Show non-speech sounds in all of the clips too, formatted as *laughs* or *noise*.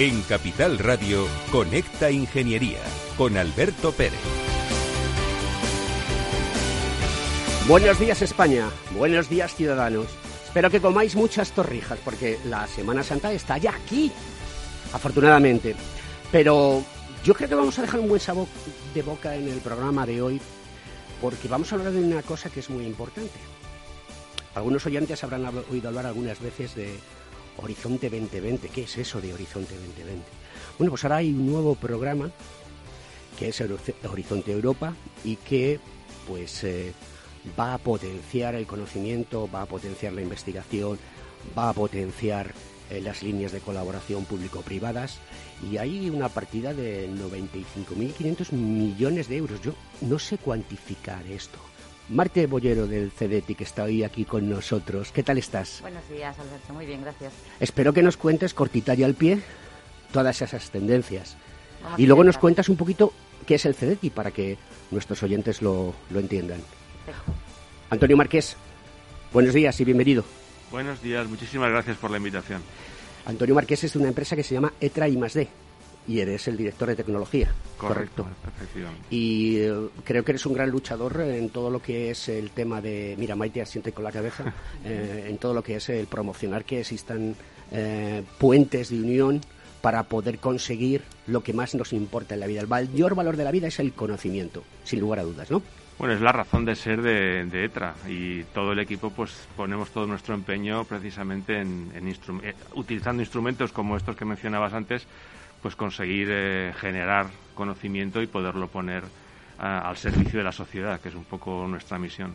En Capital Radio, Conecta Ingeniería con Alberto Pérez. Buenos días España, buenos días ciudadanos. Espero que comáis muchas torrijas porque la Semana Santa está ya aquí, afortunadamente. Pero yo creo que vamos a dejar un buen sabor de boca en el programa de hoy porque vamos a hablar de una cosa que es muy importante. Algunos oyentes habrán oído hablar algunas veces de Horizonte 2020. ¿Qué es eso de Horizonte 2020? Bueno, pues ahora hay un nuevo programa que es Horizonte Europa y que pues eh, va a potenciar el conocimiento, va a potenciar la investigación, va a potenciar eh, las líneas de colaboración público-privadas y hay una partida de 95.500 millones de euros. Yo no sé cuantificar esto. Marte Bollero del CDT, que está hoy aquí con nosotros. ¿Qué tal estás? Buenos días, Alberto. Muy bien, gracias. Espero que nos cuentes cortita y al pie todas esas tendencias. y luego nos cuentas un poquito qué es el CDT para que nuestros oyentes lo, lo entiendan. Antonio Márquez, buenos días y bienvenido. Buenos días, muchísimas gracias por la invitación. Antonio Márquez es de una empresa que se llama ETRA y D y eres el director de tecnología. Correcto, efectivamente. Y eh, creo que eres un gran luchador en todo lo que es el tema de, mira, Maite asiente con la cabeza, *laughs* eh, en todo lo que es el promocionar que existan eh, puentes de unión para poder conseguir lo que más nos importa en la vida. El mayor valor de la vida es el conocimiento, sin lugar a dudas, ¿no? Bueno, es la razón de ser de, ETRA y todo el equipo pues ponemos todo nuestro empeño precisamente en, utilizando instrumentos como estos que mencionabas antes pues conseguir eh, generar conocimiento y poderlo poner ah, al servicio de la sociedad, que es un poco nuestra misión.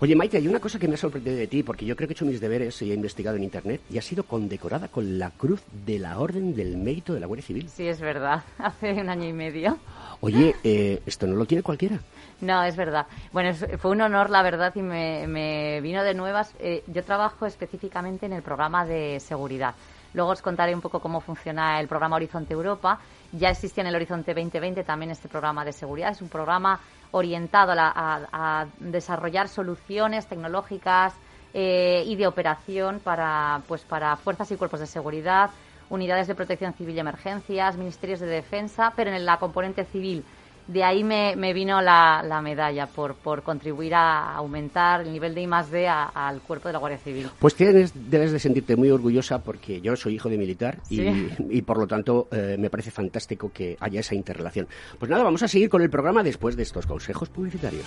Oye, Maite, hay una cosa que me ha sorprendido de ti, porque yo creo que he hecho mis deberes y he investigado en Internet y ha sido condecorada con la Cruz de la Orden del Mérito de la Guardia Civil. Sí, es verdad, *laughs* hace un año y medio. Oye, eh, esto no lo tiene cualquiera. No, es verdad. Bueno, fue un honor, la verdad, y me, vino de nuevas. Eh, yo trabajo específicamente en el programa de seguridad. Luego os contaré un poco cómo funciona el programa Horizonte Europa. Ya existía en el Horizonte 2020 también este programa de seguridad. Es un programa orientado a, desarrollar soluciones tecnológicas eh, y de operación para, pues, para fuerzas y cuerpos de seguridad, unidades de protección civil y emergencias, ministerios de defensa, pero en la componente civil de ahí me, vino la, medalla por, por, contribuir a aumentar el nivel de I más D al cuerpo de la Guardia Civil. Pues tienes, debes de sentirte muy orgullosa porque yo soy hijo de militar y, por lo tanto eh, me parece fantástico que haya esa interrelación. Pues nada, vamos a seguir con el programa después de estos consejos publicitarios.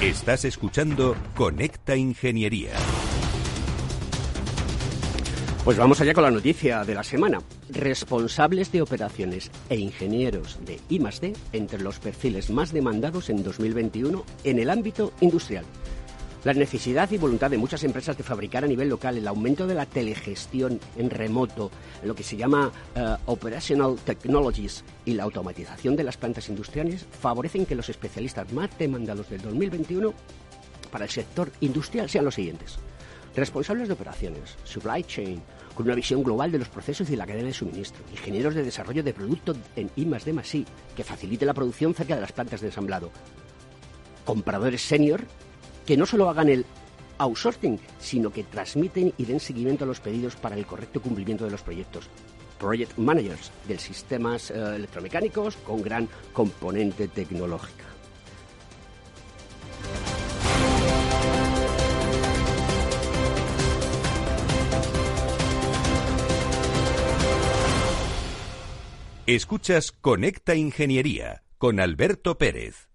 Estás escuchando Conecta Ingeniería. Pues vamos allá con la noticia de la semana. Responsables de operaciones e ingenieros de I+D entre los perfiles más demandados en 2021 en el ámbito industrial. La necesidad y voluntad de muchas empresas de fabricar a nivel local, el aumento de la telegestión en remoto, lo que se llama eh, Operational Technologies y la automatización de las plantas industriales favorecen que los especialistas más demandados del 2021 para el sector industrial sean los siguientes. Responsables de operaciones, supply chain, con una visión global de los procesos y la cadena de suministro, ingenieros de desarrollo de producto en I D I, que facilite la producción cerca de las plantas de ensamblado, compradores senior que no solo hagan el outsourcing, sino que transmiten y den seguimiento a los pedidos para el correcto cumplimiento de los proyectos. Project Managers de sistemas eh, electromecánicos con gran componente tecnológica. Escuchas Conecta Ingeniería con Alberto Pérez.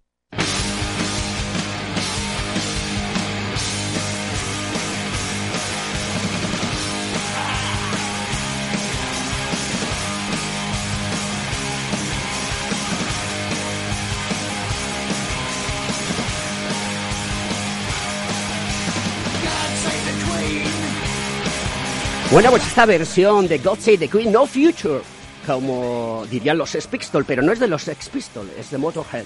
Bueno, pues esta versión de God Save the Queen, No Future, como dirían los Sex Pistols, pero no es de los Sex Pistols, es de Motorhead.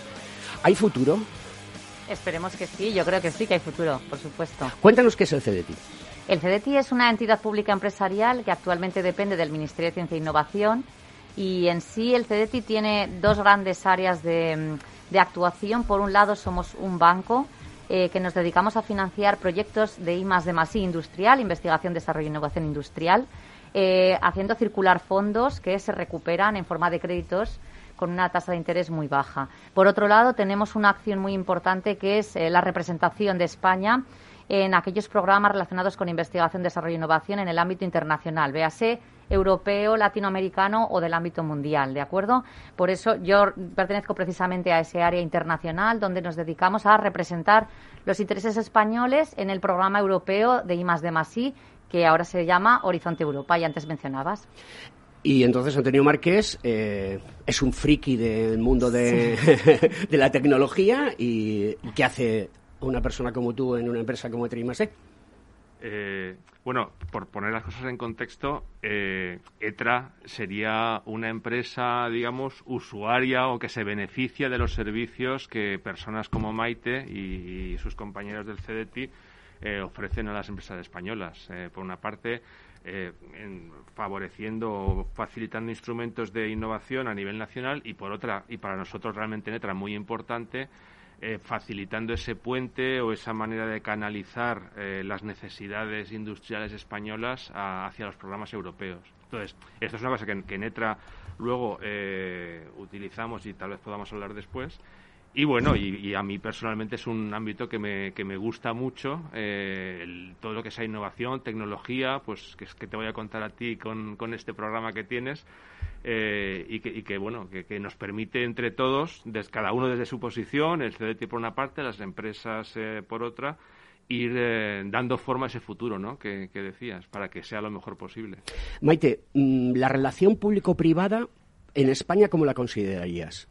¿Hay futuro? Esperemos que sí, yo creo que sí que hay futuro, por supuesto. Cuéntanos qué es el CDT. El CDT es una entidad pública empresarial que actualmente depende del Ministerio de Ciencia e Innovación y en sí el CDT tiene dos grandes áreas de, de actuación. Por un lado somos un banco eh, que nos dedicamos a financiar proyectos de I I industrial, investigación, desarrollo e innovación industrial, eh, haciendo circular fondos que se recuperan en forma de créditos con una tasa de interés muy baja. Por otro lado, tenemos una acción muy importante que es eh, la representación de España en aquellos programas relacionados con investigación, desarrollo e innovación en el ámbito internacional, véase europeo, latinoamericano o del ámbito mundial, ¿de acuerdo? Por eso yo pertenezco precisamente a ese área internacional donde nos dedicamos a representar los intereses españoles en el programa europeo de I I, que ahora se llama Horizonte Europa y antes mencionabas. Y entonces Antonio Márquez eh, es un friki del mundo de, *laughs* de la tecnología y ¿qué hace una persona como tú en una empresa como Trimase? Eh, bueno, por poner las cosas en contexto, eh, ETRA sería una empresa, digamos, usuaria o que se beneficia de los servicios que personas como Maite y, sus compañeros del CDT eh, ofrecen a las empresas españolas. Eh, por una parte, favoreciendo o facilitando instrumentos de innovación a nivel nacional y por otra, y para nosotros realmente en ETRA muy importante, eh, facilitando ese puente o esa manera de canalizar eh, las necesidades industriales españolas hacia los programas europeos. Entonces, esto es una cosa que, en ETRA luego eh, utilizamos y tal vez podamos hablar después. Y bueno, y, a mí personalmente es un ámbito que me, que me gusta mucho, todo lo que sea innovación, tecnología, pues que, que te voy a contar a ti con, con este programa que tienes, eh, y, que, bueno que, nos permite entre todos, cada uno desde su posición, el CDT por una parte, las empresas eh, por otra, ir eh, dando forma a ese futuro ¿no? que, decías, para que sea lo mejor posible. Maite, mm, la relación público-privada en España, ¿cómo la considerarías?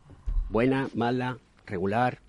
¿Buena, mala, regular,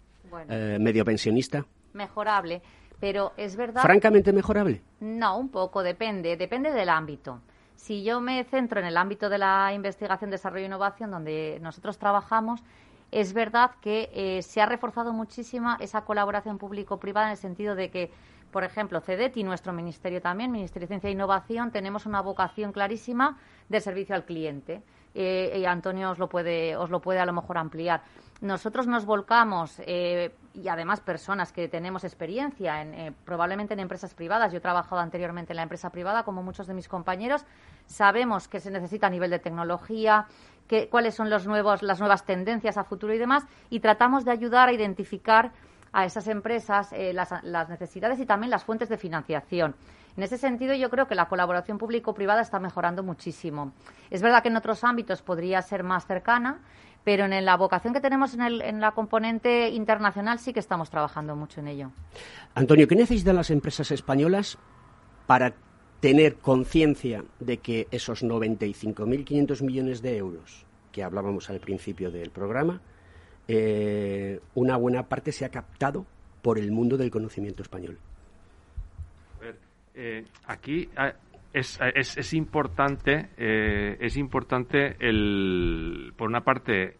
medio pensionista? Mejorable, pero es verdad. ¿Francamente mejorable? No, un poco, depende, depende del ámbito. Si yo me centro en el ámbito de la investigación, desarrollo e innovación, donde nosotros trabajamos, es verdad que eh, se ha reforzado muchísimo esa colaboración público-privada en el sentido de que, por ejemplo, CEDET y nuestro ministerio también, Ministerio de Ciencia e Innovación, tenemos una vocación clarísima de servicio al cliente. Eh, y Antonio os lo puede, os lo puede a lo mejor ampliar. Nosotros nos volcamos, eh, y además personas que tenemos experiencia, en, eh, probablemente en empresas privadas, yo he trabajado anteriormente en la empresa privada, como muchos de mis compañeros, sabemos que se necesita a nivel de tecnología, que, cuáles son los nuevos, las nuevas tendencias a futuro y demás, y tratamos de ayudar a identificar a esas empresas las, las necesidades y también las fuentes de financiación. En ese sentido, yo creo que la colaboración público-privada está mejorando muchísimo. Es verdad que en otros ámbitos podría ser más cercana, pero en la vocación que tenemos en, la componente internacional sí que estamos trabajando mucho en ello. Antonio, ¿qué necesitan las empresas españolas para tener conciencia de que esos 95.500 millones de euros que hablábamos al principio del programa, eh, una buena parte se ha captado por el mundo del conocimiento español? Eh, aquí ah, es, es, importante, eh, es importante el, por una parte,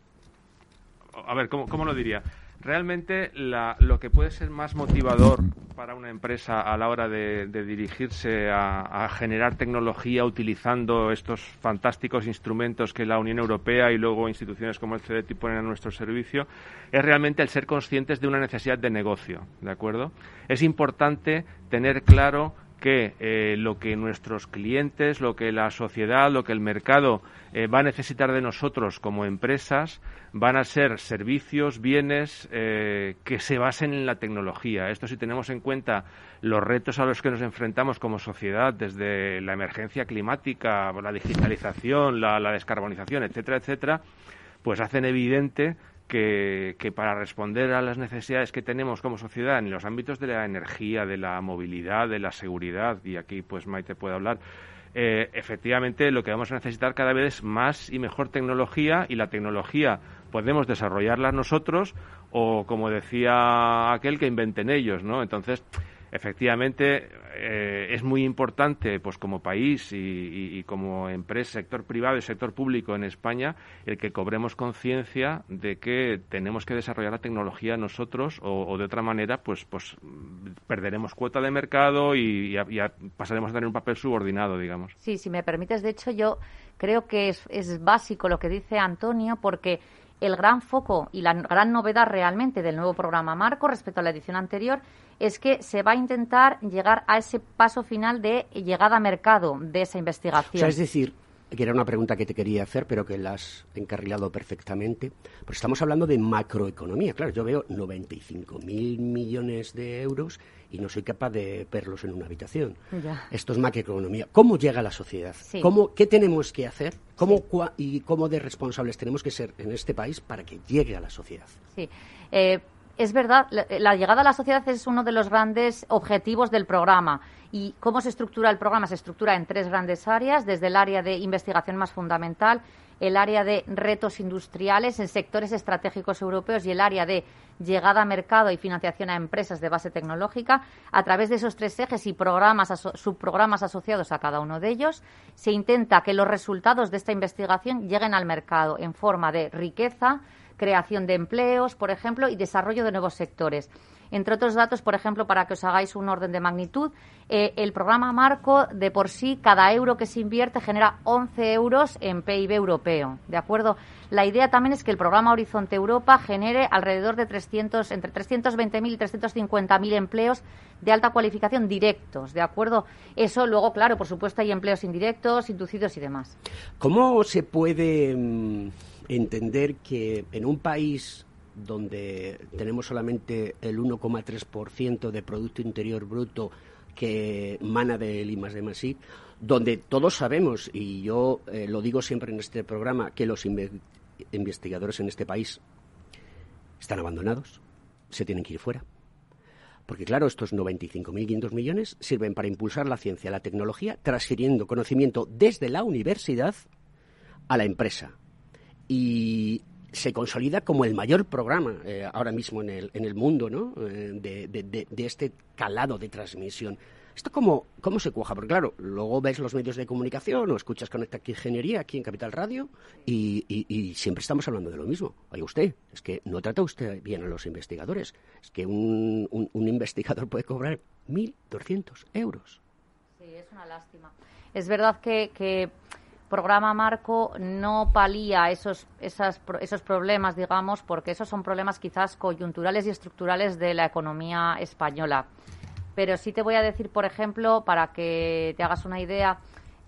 a ver, ¿cómo, lo diría? realmente lo que puede ser más motivador para una empresa a la hora de, dirigirse a, generar tecnología utilizando estos fantásticos instrumentos que la Unión Europea y luego instituciones como el CDT ponen a nuestro servicio es realmente el ser conscientes de una necesidad de negocio, ¿de acuerdo? Es importante tener claro que eh, lo que nuestros clientes, lo que la sociedad, lo que el mercado eh, va a necesitar de nosotros como empresas van a ser servicios, bienes eh, que se basen en la tecnología. Esto si tenemos en cuenta los retos a los que nos enfrentamos como sociedad, desde la emergencia climática, la digitalización, la, la descarbonización, etcétera, etcétera, pues hacen evidente que, para responder a las necesidades que tenemos como sociedad en los ámbitos de la energía, de la movilidad, de la seguridad, y aquí pues Maite puede hablar, eh, efectivamente lo que vamos a necesitar cada vez es más y mejor tecnología y la tecnología podemos desarrollarla nosotros o como decía aquel que inventen ellos, ¿no? Entonces, efectivamente eh, es muy importante, pues como país y, como empresa, sector privado y sector público en España, el que cobremos conciencia de que tenemos que desarrollar la tecnología nosotros o, de otra manera, pues, pues perderemos cuota de mercado y, ya, pasaremos a tener un papel subordinado, digamos. Sí, si me permites, de hecho, yo creo que es, es básico lo que dice Antonio, porque el gran foco y la gran novedad realmente del nuevo programa Marco respecto a la edición anterior es que se va a intentar llegar a ese paso final de llegada a mercado de esa investigación. es decir, que era una pregunta que te quería hacer, pero que la has encarrilado perfectamente. Pues estamos hablando de macroeconomía. Claro, yo veo 95.000 millones de euros y no soy capaz de verlos en una habitación. Esto es macroeconomía. ¿Cómo llega a la sociedad? ¿Cómo, ¿Qué tenemos que hacer? ¿Cómo, ¿Y cómo de responsables tenemos que ser en este país para que llegue a la sociedad? Sí. Eh, es verdad, la, llegada a la sociedad es uno de los grandes objetivos del programa. ¿Y cómo se estructura el programa? Se estructura en tres grandes áreas, desde el área de investigación más fundamental, el área de retos industriales en sectores estratégicos europeos y el área de llegada a mercado y financiación a empresas de base tecnológica. A través de esos tres ejes y programas, subprogramas asociados a cada uno de ellos, se intenta que los resultados de esta investigación lleguen al mercado en forma de riqueza, creación de empleos, por ejemplo, y desarrollo de nuevos sectores. Entre otros datos, por ejemplo, para que os hagáis un orden de magnitud, eh, el programa Marco, de por sí, cada euro que se invierte genera 11 euros en PIB europeo. ¿De acuerdo? La idea también es que el programa Horizonte Europa genere alrededor de 300, entre 320.000 y 350.000 empleos de alta cualificación directos, ¿de acuerdo? Eso luego, claro, por supuesto, hay empleos indirectos, inducidos y demás. ¿Cómo se puede mm, entender que en un país donde tenemos solamente el 1,3% de Producto Interior Bruto que mana del I de Masí, donde todos sabemos, y yo eh, lo digo siempre en este programa, que los investigadores en este país están abandonados, se tienen que ir fuera. Porque claro, estos 95.500 millones sirven para impulsar la ciencia, la tecnología, transfiriendo conocimiento desde la universidad a la empresa. Y se consolida como el mayor programa eh, ahora mismo en el, en el mundo ¿no? Eh, de, de, este calado de transmisión. ¿Esto cómo, cómo se cuaja? Porque claro, luego ves los medios de comunicación o escuchas Conecta Ingeniería aquí en Capital Radio y, y, siempre estamos hablando de lo mismo. Oye usted, es que no trata usted bien a los investigadores. Es que un, un, investigador puede cobrar 1.200 euros. Sí, es una lástima. Es verdad que, que programa marco no palía esos, esos problemas, digamos, porque esos son problemas quizás coyunturales y estructurales de la economía española. Pero sí te voy a decir, por ejemplo, para que te hagas una idea,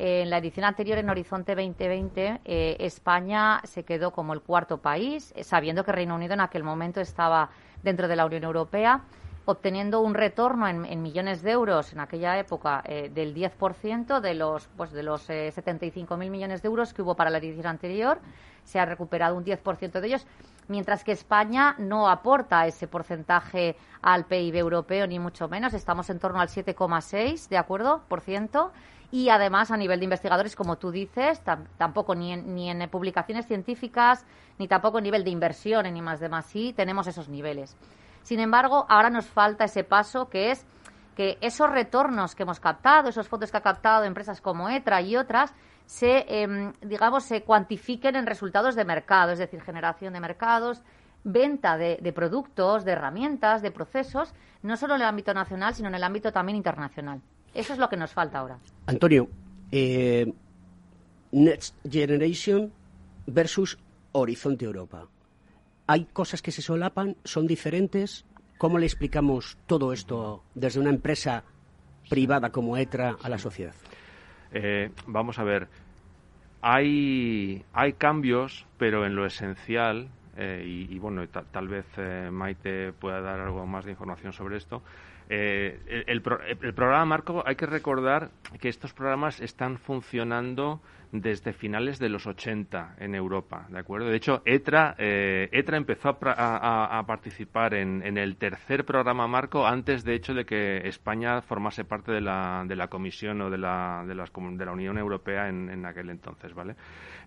en la edición anterior, en Horizonte 2020, eh, España se quedó como el cuarto país, eh, sabiendo que Reino Unido en aquel momento estaba dentro de la Unión Europea obteniendo un retorno en, millones de euros en aquella época eh, del 10% de los pues de los eh, 75.000 millones de euros que hubo para la edición anterior se ha recuperado un 10% de ellos mientras que España no aporta ese porcentaje al PIB europeo ni mucho menos. Estamos en torno al 7,6 de acuerdo por ciento. Y además a nivel de investigadores como tú dices tampoco ni en, ni en publicaciones científicas ni tampoco a nivel de inversión en I más. Tenemos esos niveles sin embargo, ahora nos falta ese paso que es que esos retornos que hemos captado, esos fondos que ha captado empresas como ETRA y otras, se, em, digamos, se cuantifiquen en resultados de mercado, es decir, generación de mercados, venta de, productos, de herramientas, de procesos, no solo en el ámbito nacional, sino en el ámbito también internacional. Eso es lo que nos falta ahora. Antonio, eh, Next Generation versus Horizonte Europa. ¿Hay cosas que se solapan? ¿Son diferentes? ¿Cómo le explicamos todo esto desde una empresa privada como ETRA a la sociedad? Eh, vamos a ver, hay, hay cambios, pero en lo esencial, eh, y, bueno, tal vez eh, Maite pueda dar algo más de información sobre esto. el, el, programa Marco, hay que recordar que estos programas están funcionando desde finales de los 80 en Europa, ¿de acuerdo? De hecho, ETRA, eh, ETRA empezó a, participar en, el tercer programa marco antes, de hecho, de que España formase parte de la, de la Comisión o de la, de, de la Unión Europea en, en aquel entonces, ¿vale?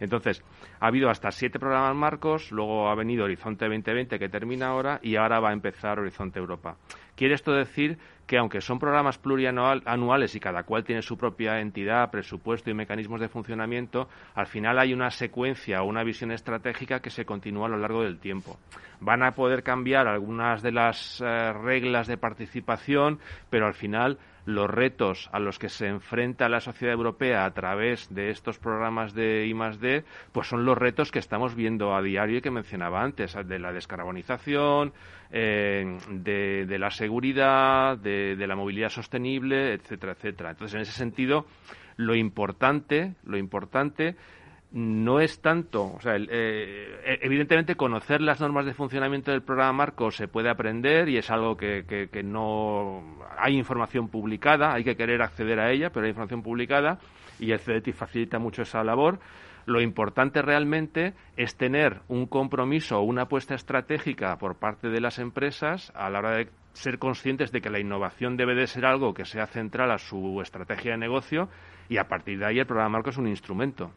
Entonces, ha habido hasta siete programas marcos, luego ha venido Horizonte 2020 que termina ahora y ahora va a empezar Horizonte Europa. Quiere esto decir que aunque son programas plurianuales y cada cual tiene su propia entidad, presupuesto y mecanismos de funcionamiento, al final hay una secuencia o una visión estratégica que se continúa a lo largo del tiempo. Van a poder cambiar algunas de las eh, reglas de participación, pero al final los retos a los que se enfrenta la sociedad europea a través de estos programas de I+D, pues son los retos que estamos viendo a diario y que mencionaba antes, de la descarbonización, eh, de, la seguridad, de, de la movilidad sostenible, etcétera, etcétera. Entonces, en ese sentido, lo importante, lo importante no es tanto, o sea, eh, e, evidentemente conocer las normas de funcionamiento del programa marco se puede aprender y es algo que, que, no hay información publicada, hay que querer acceder a ella, pero hay información publicada y el CDT facilita mucho esa labor. Lo importante realmente es tener un compromiso o una apuesta estratégica por parte de las empresas a la hora de ser conscientes de que la innovación debe de ser algo que sea central a su estrategia de negocio y a partir de ahí el programa marco es un instrumento.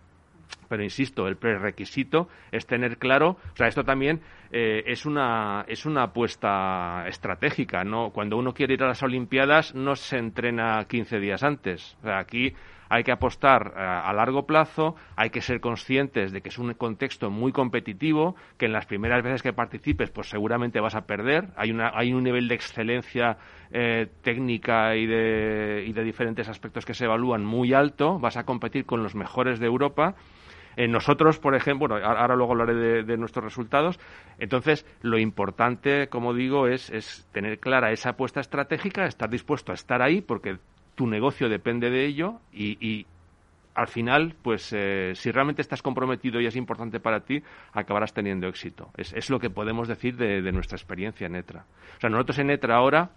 Pero insisto, el prerequisito es tener claro, o sea, esto también eh, es una es una apuesta estratégica, ¿no? Cuando uno quiere ir a las Olimpiadas no se entrena 15 días antes. O sea, aquí hay que apostar eh, a largo plazo, hay que ser conscientes de que es un contexto muy competitivo, que en las primeras veces que participes, pues seguramente vas a perder. Hay, una, hay un nivel de excelencia eh, técnica y de, y de diferentes aspectos que se evalúan muy alto, vas a competir con los mejores de Europa en nosotros, por ejemplo, bueno, ahora luego hablaré de, nuestros resultados. Entonces, lo importante, como digo, es, es tener clara esa apuesta estratégica, estar dispuesto a estar ahí, porque tu negocio depende de ello y, al final, pues eh, si realmente estás comprometido y es importante para ti, acabarás teniendo éxito. Es, lo que podemos decir de, de, nuestra experiencia en ETRA. O sea, nosotros en ETRA ahora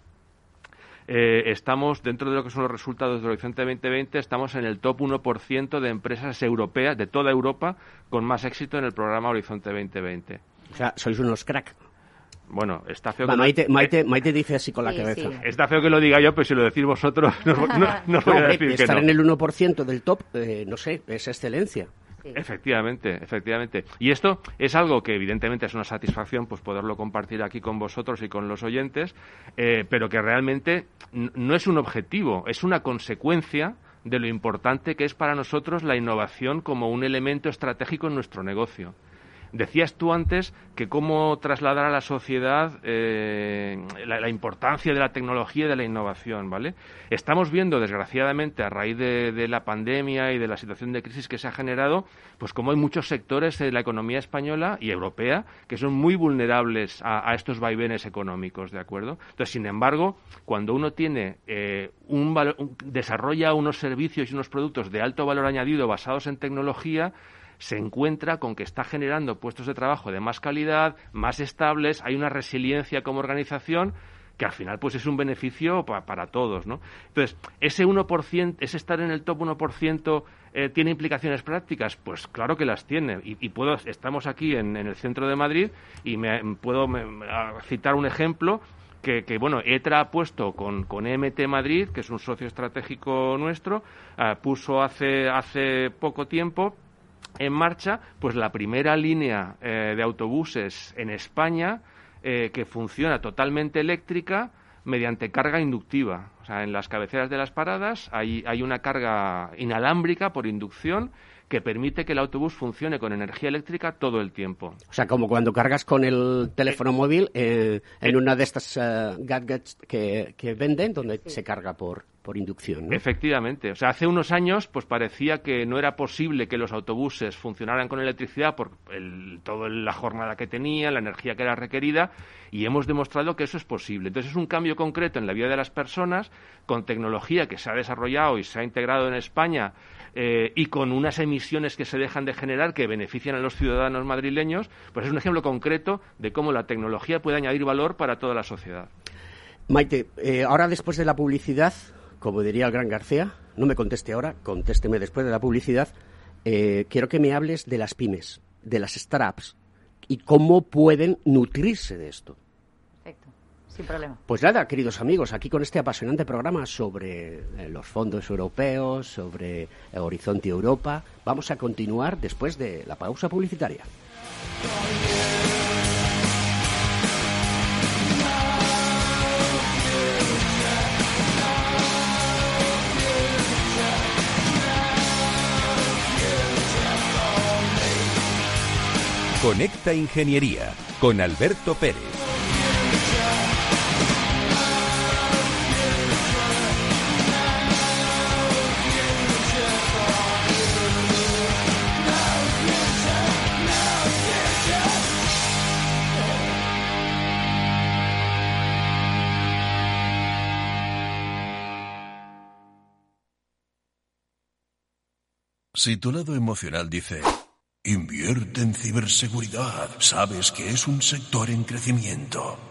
eh, estamos, dentro de lo que son los resultados del Horizonte 2020, estamos en el top 1% de empresas europeas, de toda Europa, con más éxito en el programa Horizonte 2020. O sea, sois unos crack. Bueno, está feo que Maite, Maite, Maite, dice así con la cabeza. Está feo que lo diga yo, pero si lo decís vosotros, no, no, *laughs* voy a decir Estar en el 1% del top, eh, no sé, es excelencia. Efectivamente, efectivamente. Y esto es algo que evidentemente es una satisfacción pues poderlo compartir aquí con vosotros y con los oyentes, eh, pero que realmente no es un objetivo, es una consecuencia de lo importante que es para nosotros la innovación como un elemento estratégico en nuestro negocio. Decías tú antes que cómo trasladar a la sociedad eh, la, importancia de la tecnología y de la innovación, ¿vale? Estamos viendo, desgraciadamente, a raíz de, la pandemia y de la situación de crisis que se ha generado, pues como hay muchos sectores de la economía española y europea que son muy vulnerables a, estos vaivenes económicos, ¿de acuerdo? Entonces, sin embargo, cuando uno tiene eh, un, desarrolla unos servicios y unos productos de alto valor añadido basados en tecnología, se encuentra con que está generando puestos de trabajo de más calidad, más estables, hay una resiliencia como organización que al final pues es un beneficio para todos, ¿no? Entonces, ese 1%, ese estar en el top 1% eh, tiene implicaciones prácticas, pues claro que las tiene y, puedo estamos aquí en, el centro de Madrid y me puedo citar un ejemplo que, bueno, ETRA ha puesto con, con EMT Madrid, que es un socio estratégico nuestro, eh, puso hace, hace poco tiempo en marcha pues la primera línea eh, de autobuses en España eh, que funciona totalmente eléctrica mediante carga inductiva. O sea, en las cabeceras de las paradas hay, hay una carga inalámbrica por inducción que permite que el autobús funcione con energía eléctrica todo el tiempo. O sea, como cuando cargas con el teléfono móvil eh, en una de estas eh, gadgets que, que, venden, donde se carga por, por inducción. ¿no? Efectivamente. O sea, hace unos años pues parecía que no era posible que los autobuses funcionaran con electricidad por el, toda la jornada que tenía, la energía que era requerida, y hemos demostrado que eso es posible. Entonces es un cambio concreto en la vida de las personas con tecnología que se ha desarrollado y se ha integrado en España eh, y con unas emisiones que se dejan de generar que benefician a los ciudadanos madrileños, pues es un ejemplo concreto de cómo la tecnología puede añadir valor para toda la sociedad. Maite, eh, ahora después de la publicidad, como diría el gran García, no me conteste ahora, contésteme después de la publicidad, eh, quiero que me hables de las pymes, de las startups y cómo pueden nutrirse de esto. Sin problema. Pues nada, queridos amigos, aquí con este apasionante programa sobre eh, los fondos europeos, sobre Horizonte Europa, vamos a continuar después de la pausa publicitaria. Conecta Ingeniería con Alberto Pérez. Si tu lado emocional dice, invierte en ciberseguridad, sabes que es un sector en crecimiento.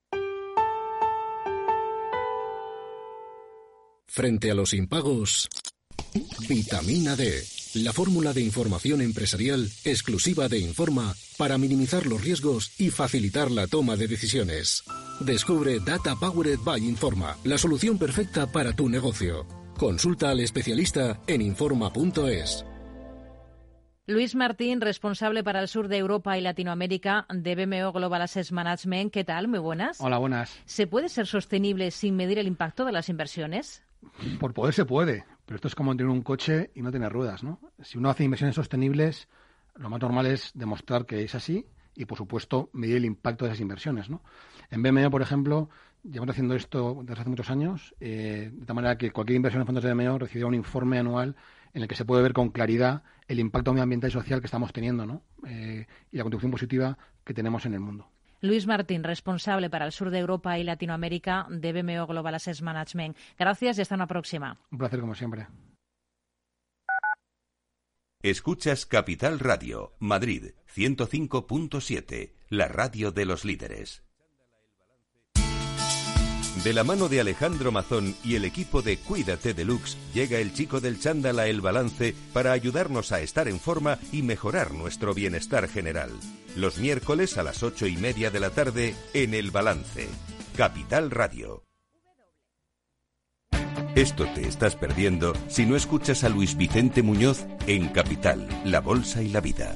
Frente a los impagos, vitamina D, la fórmula de información empresarial exclusiva de Informa para minimizar los riesgos y facilitar la toma de decisiones. Descubre Data Powered by Informa, la solución perfecta para tu negocio. Consulta al especialista en informa.es. Luis Martín, responsable para el sur de Europa y Latinoamérica de BMO Global Assets Management. ¿Qué tal? Muy buenas. Hola, buenas. ¿Se puede ser sostenible sin medir el impacto de las inversiones? Por poder se puede, pero esto es como tener un coche y no tener ruedas, ¿no? Si uno hace inversiones sostenibles, lo más normal es demostrar que es así y, por supuesto, medir el impacto de esas inversiones, ¿no? En BMO, por ejemplo, llevamos haciendo esto desde hace muchos años, eh, de tal manera que cualquier inversión en fondos de BMO recibirá un informe anual en el que se puede ver con claridad el impacto medioambiental y social que estamos teniendo, ¿no? Eh, y la contribución positiva que tenemos en el mundo. Luis Martín, responsable para el sur de Europa y Latinoamérica de BMO Global Assets Management. Gracias y hasta una próxima. Un placer, como siempre. Escuchas Capital Radio, Madrid 105.7, la radio de los líderes. De la mano de Alejandro Mazón y el equipo de Cuídate Deluxe, llega el chico del chándal a El Balance para ayudarnos a estar en forma y mejorar nuestro bienestar general. Los miércoles a las ocho y media de la tarde en El Balance. Capital Radio. Esto te estás perdiendo si no escuchas a Luis Vicente Muñoz en Capital, La Bolsa y la Vida.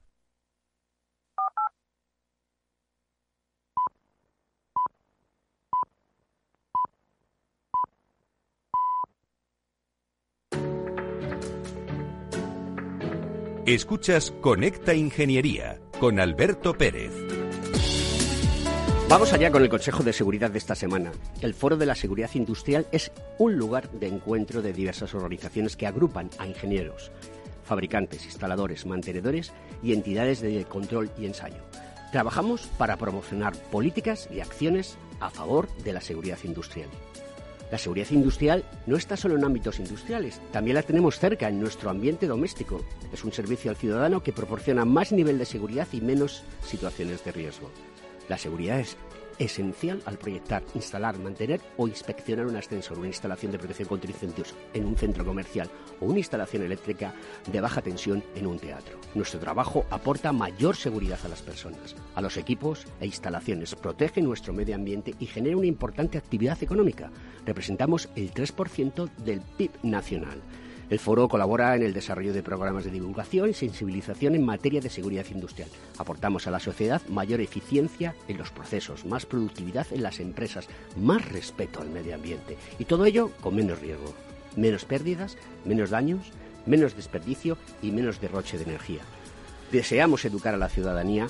Escuchas Conecta Ingeniería con Alberto Pérez. Vamos allá con el Consejo de Seguridad de esta semana. El Foro de la Seguridad Industrial es un lugar de encuentro de diversas organizaciones que agrupan a ingenieros, fabricantes, instaladores, mantenedores y entidades de control y ensayo. Trabajamos para promocionar políticas y acciones a favor de la seguridad industrial. La seguridad industrial no está solo en ámbitos industriales, también la tenemos cerca en nuestro ambiente doméstico. Es un servicio al ciudadano que proporciona más nivel de seguridad y menos situaciones de riesgo. La seguridad es esencial al proyectar, instalar, mantener o inspeccionar un ascensor, una instalación de protección contra incendios en un centro comercial o una instalación eléctrica de baja tensión en un teatro. Nuestro trabajo aporta mayor seguridad a las personas, a los equipos e instalaciones, protege nuestro medio ambiente y genera una importante actividad económica. Representamos el 3% del PIB nacional. El foro colabora en el desarrollo de programas de divulgación y sensibilización en materia de seguridad industrial. Aportamos a la sociedad mayor eficiencia en los procesos, más productividad en las empresas, más respeto al medio ambiente y todo ello con menos riesgo, menos pérdidas, menos daños, menos desperdicio y menos derroche de energía. Deseamos educar a la ciudadanía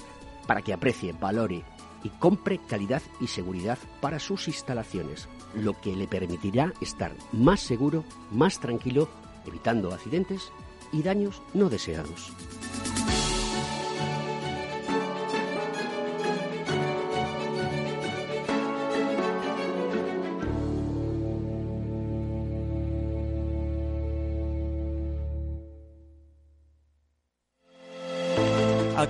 para que aprecie, valore y compre calidad y seguridad para sus instalaciones, lo que le permitirá estar más seguro, más tranquilo evitando accidentes y daños no deseados.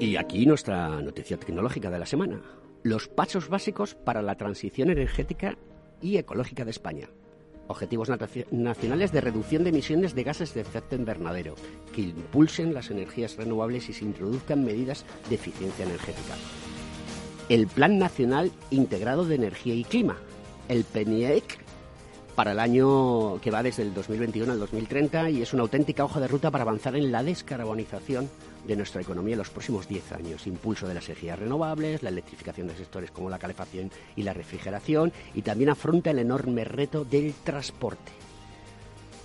Y aquí nuestra noticia tecnológica de la semana. Los pasos básicos para la transición energética y ecológica de España. Objetivos nacionales de reducción de emisiones de gases de efecto invernadero, que impulsen las energías renovables y se introduzcan medidas de eficiencia energética. El Plan Nacional Integrado de Energía y Clima, el PNIEC, para el año que va desde el 2021 al 2030 y es una auténtica hoja de ruta para avanzar en la descarbonización de nuestra economía en los próximos 10 años. Impulso de las energías renovables, la electrificación de sectores como la calefacción y la refrigeración y también afronta el enorme reto del transporte.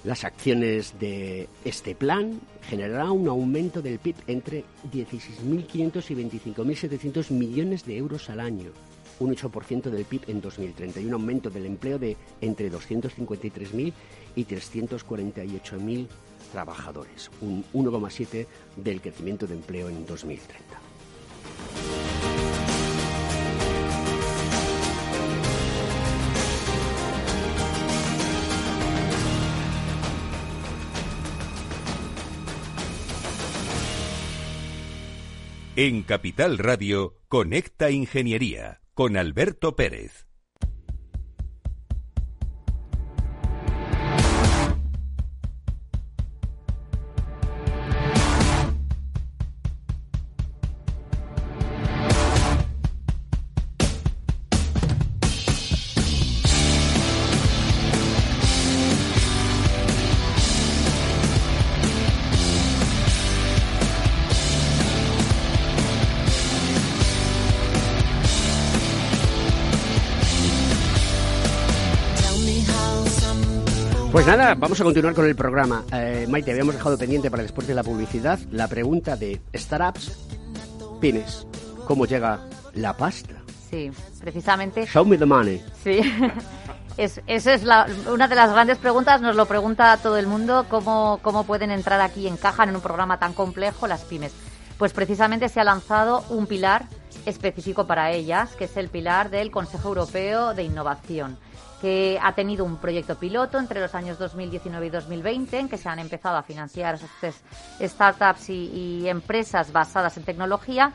Las acciones de este plan generarán un aumento del PIB entre 16.500 y 25.700 millones de euros al año, un 8% del PIB en 2030 y un aumento del empleo de entre 253.000 y 348.000 trabajadores, un 1,7 del crecimiento de empleo en 2030. En Capital Radio, Conecta Ingeniería con Alberto Pérez. Vamos a continuar con el programa. Eh, Maite, habíamos dejado pendiente para después de la publicidad la pregunta de startups, pymes. ¿Cómo llega la pasta? Sí, precisamente. Show me the money. Sí. *laughs* Es, esa es la, una de las grandes preguntas, nos lo pregunta todo el mundo, cómo, cómo pueden entrar aquí, encajan en un programa tan complejo las pymes. Pues precisamente se ha lanzado un pilar específico para ellas, que es el pilar del Consejo Europeo de Innovación que ha tenido un proyecto piloto entre los años 2019 y 2020 en que se han empezado a financiar startups y, y empresas basadas en tecnología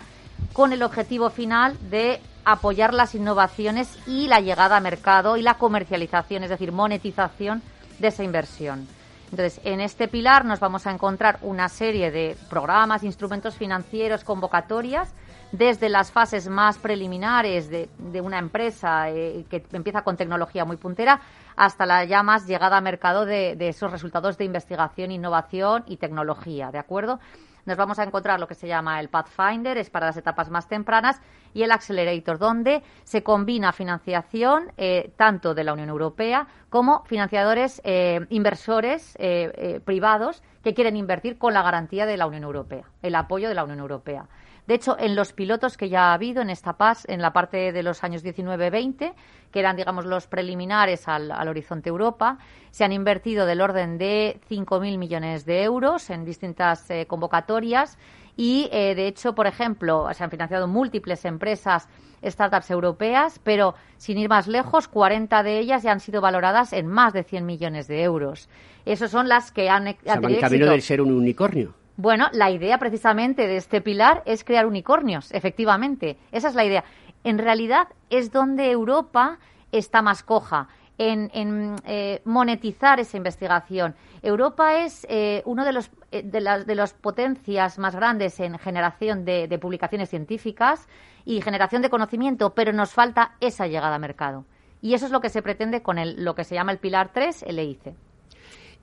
con el objetivo final de apoyar las innovaciones y la llegada a mercado y la comercialización, es decir, monetización de esa inversión. Entonces, en este pilar nos vamos a encontrar una serie de programas, instrumentos financieros, convocatorias, desde las fases más preliminares de, una empresa eh, que empieza con tecnología muy puntera hasta la ya más llegada a mercado de, de esos resultados de investigación, innovación y tecnología, ¿de acuerdo? nos vamos a encontrar lo que se llama el Pathfinder, es para las etapas más tempranas, y el Accelerator, donde se combina financiación eh, tanto de la Unión Europea como financiadores, eh, inversores eh, privados que quieren invertir con la garantía de la Unión Europea, el apoyo de la Unión Europea. De hecho, en los pilotos que ya ha habido en esta PAS, en la parte de los años 19-20, que eran, digamos, los preliminares al, Horizonte Europa, se han invertido del orden de 5.000 millones de euros en distintas eh, convocatorias y, eh, de hecho, por ejemplo, se han financiado múltiples empresas, startups europeas, pero sin ir más lejos, 40 de ellas ya han sido valoradas en más de 100 millones de euros. Esas son las que han, han tenido camino de ser un unicornio. Bueno, la idea precisamente de este pilar es crear unicornios, efectivamente. Esa es la idea. En realidad es donde Europa está más coja. En, eh, monetizar esa investigación. Europa es eh, uno de los eh, de las de las potencias más grandes en generación de, de, publicaciones científicas y generación de conocimiento, pero nos falta esa llegada a mercado. Y eso es lo que se pretende con el, lo que se llama el pilar 3, el EIC.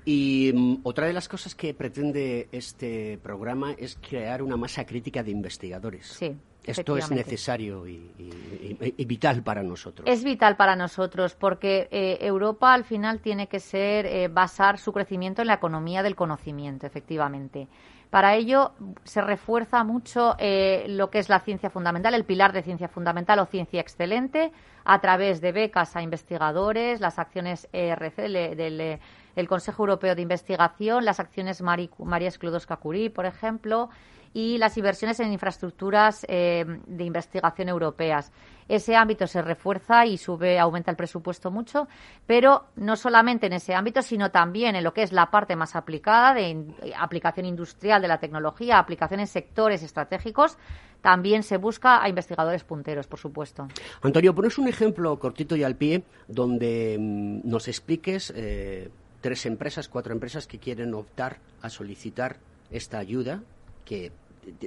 Y mm, otra de las cosas que pretende este programa es crear una masa crítica de investigadores. Sí. Esto es necesario y, vital para nosotros. Es vital para nosotros porque eh, Europa al final tiene que ser eh, basar su crecimiento en la economía del conocimiento, efectivamente. Para ello se refuerza mucho eh, lo que es la ciencia fundamental, el pilar de ciencia fundamental o ciencia excelente, a través de becas a investigadores, las acciones ERC del el Consejo Europeo de Investigación, las acciones María Sklodowska-Curie, por ejemplo, y las inversiones en infraestructuras eh, de investigación europeas. Ese ámbito se refuerza y sube, aumenta el presupuesto mucho, pero no solamente en ese ámbito, sino también en lo que es la parte más aplicada de aplicación industrial de la tecnología, aplicación en sectores estratégicos. También se busca a investigadores punteros, por supuesto. Antonio, pones un ejemplo cortito y al pie donde mm, nos expliques eh, tres empresas, cuatro empresas que quieren optar a solicitar esta ayuda que